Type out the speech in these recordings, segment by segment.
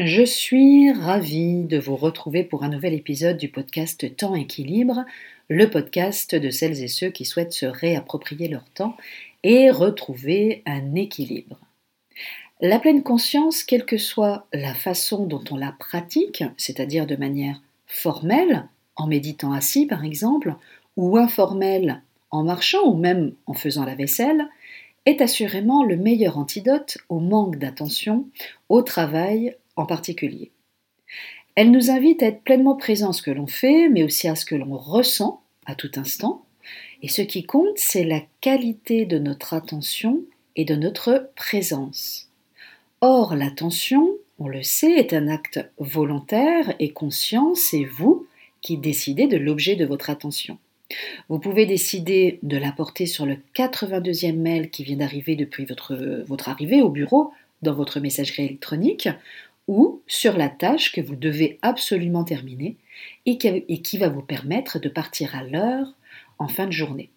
Je suis ravie de vous retrouver pour un nouvel épisode du podcast Temps Équilibre, le podcast de celles et ceux qui souhaitent se réapproprier leur temps et retrouver un équilibre. La pleine conscience, quelle que soit la façon dont on la pratique, c'est-à-dire de manière formelle, en méditant assis par exemple, ou informelle, en marchant ou même en faisant la vaisselle, est assurément le meilleur antidote au manque d'attention, au travail, en particulier. Elle nous invite à être pleinement présent à ce que l'on fait, mais aussi à ce que l'on ressent à tout instant. Et ce qui compte, c'est la qualité de notre attention et de notre présence. Or, l'attention, on le sait, est un acte volontaire et conscient, c'est vous qui décidez de l'objet de votre attention. Vous pouvez décider de la porter sur le 82e mail qui vient d'arriver depuis votre arrivée au bureau dans votre messagerie électronique, ou sur la tâche que vous devez absolument terminer et qui va vous permettre de partir à l'heure en fin de journée.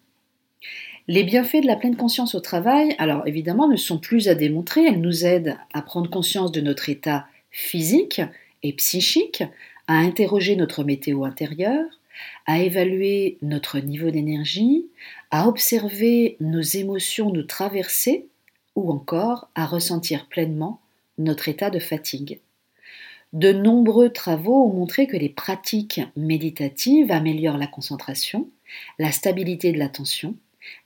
Les bienfaits de la pleine conscience au travail, alors évidemment, ne sont plus à démontrer, elles nous aident à prendre conscience de notre état physique et psychique, à interroger notre météo intérieure, à évaluer notre niveau d'énergie, à observer nos émotions nous traverser ou encore à ressentir pleinement notre état de fatigue. De nombreux travaux ont montré que les pratiques méditatives améliorent la concentration, la stabilité de l'attention,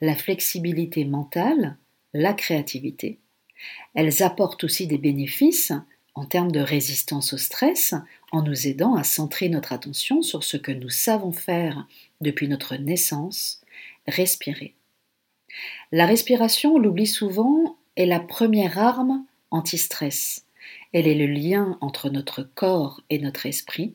la flexibilité mentale, la créativité. Elles apportent aussi des bénéfices en termes de résistance au stress en nous aidant à centrer notre attention sur ce que nous savons faire depuis notre naissance, respirer. La respiration, on l'oublie souvent, est la première arme anti-stress. Elle est le lien entre notre corps et notre esprit,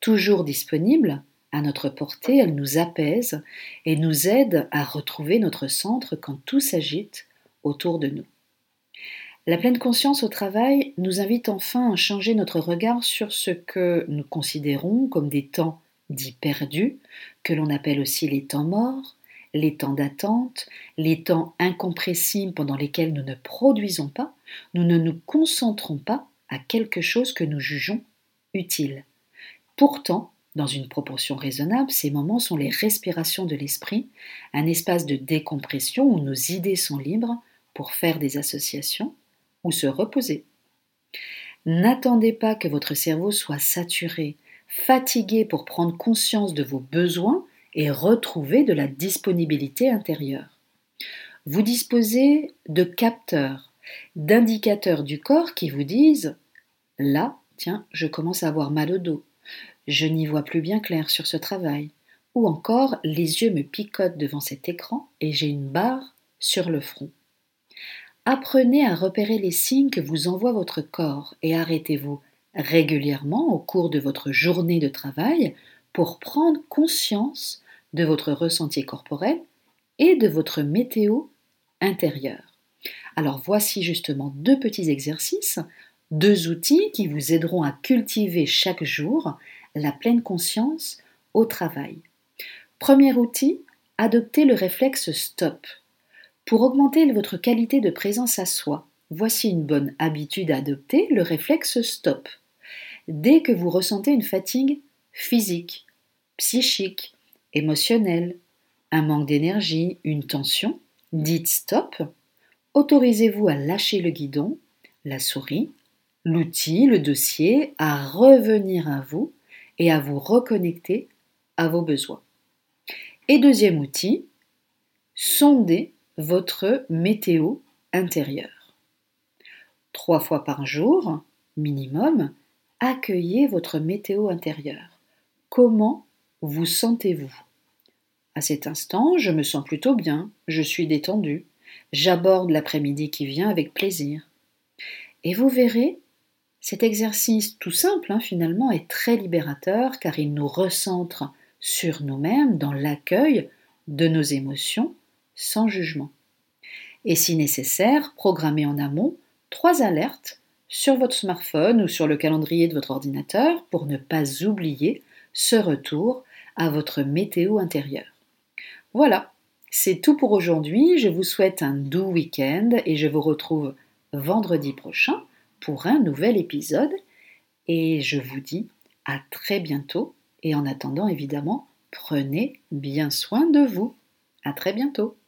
toujours disponible, à notre portée, elle nous apaise et nous aide à retrouver notre centre quand tout s'agite autour de nous. La pleine conscience au travail nous invite enfin à changer notre regard sur ce que nous considérons comme des temps dits perdus, que l'on appelle aussi les temps morts, les temps d'attente, les temps incompressibles pendant lesquels nous ne produisons pas, nous ne nous concentrons pas à quelque chose que nous jugeons utile. Pourtant, dans une proportion raisonnable, ces moments sont les respirations de l'esprit, un espace de décompression où nos idées sont libres pour faire des associations ou se reposer. N'attendez pas que votre cerveau soit saturé, fatigué pour prendre conscience de vos besoins et retrouver de la disponibilité intérieure. Vous disposez de capteurs, d'indicateurs du corps qui vous disent Là, tiens, je commence à avoir mal au dos, je n'y vois plus bien clair sur ce travail, ou encore les yeux me picotent devant cet écran et j'ai une barre sur le front. Apprenez à repérer les signes que vous envoie votre corps et arrêtez-vous régulièrement au cours de votre journée de travail pour prendre conscience de votre ressenti corporel et de votre météo intérieure. Alors voici justement deux petits exercices, deux outils qui vous aideront à cultiver chaque jour la pleine conscience au travail. Premier outil, adoptez le réflexe stop. Pour augmenter votre qualité de présence à soi, voici une bonne habitude à adopter, le réflexe stop. Dès que vous ressentez une fatigue physique, psychique, émotionnel, un manque d'énergie, une tension, dites stop, autorisez-vous à lâcher le guidon, la souris, l'outil, le dossier, à revenir à vous et à vous reconnecter à vos besoins. Et deuxième outil, sondez votre météo intérieure. Trois fois par jour, minimum, accueillez votre météo intérieure. Comment vous sentez-vous? À cet instant, je me sens plutôt bien, je suis détendu, j'aborde l'après-midi qui vient avec plaisir. Et vous verrez, cet exercice tout simple hein, finalement est très libérateur car il nous recentre sur nous-mêmes dans l'accueil de nos émotions sans jugement. Et si nécessaire, programmez en amont trois alertes sur votre smartphone ou sur le calendrier de votre ordinateur pour ne pas oublier ce retour à votre météo intérieure. Voilà, c'est tout pour aujourd'hui. Je vous souhaite un doux week-end et je vous retrouve vendredi prochain pour un nouvel épisode Et je vous dis à très bientôt. Et en attendant, évidemment, prenez bien soin de vous. À très bientôt.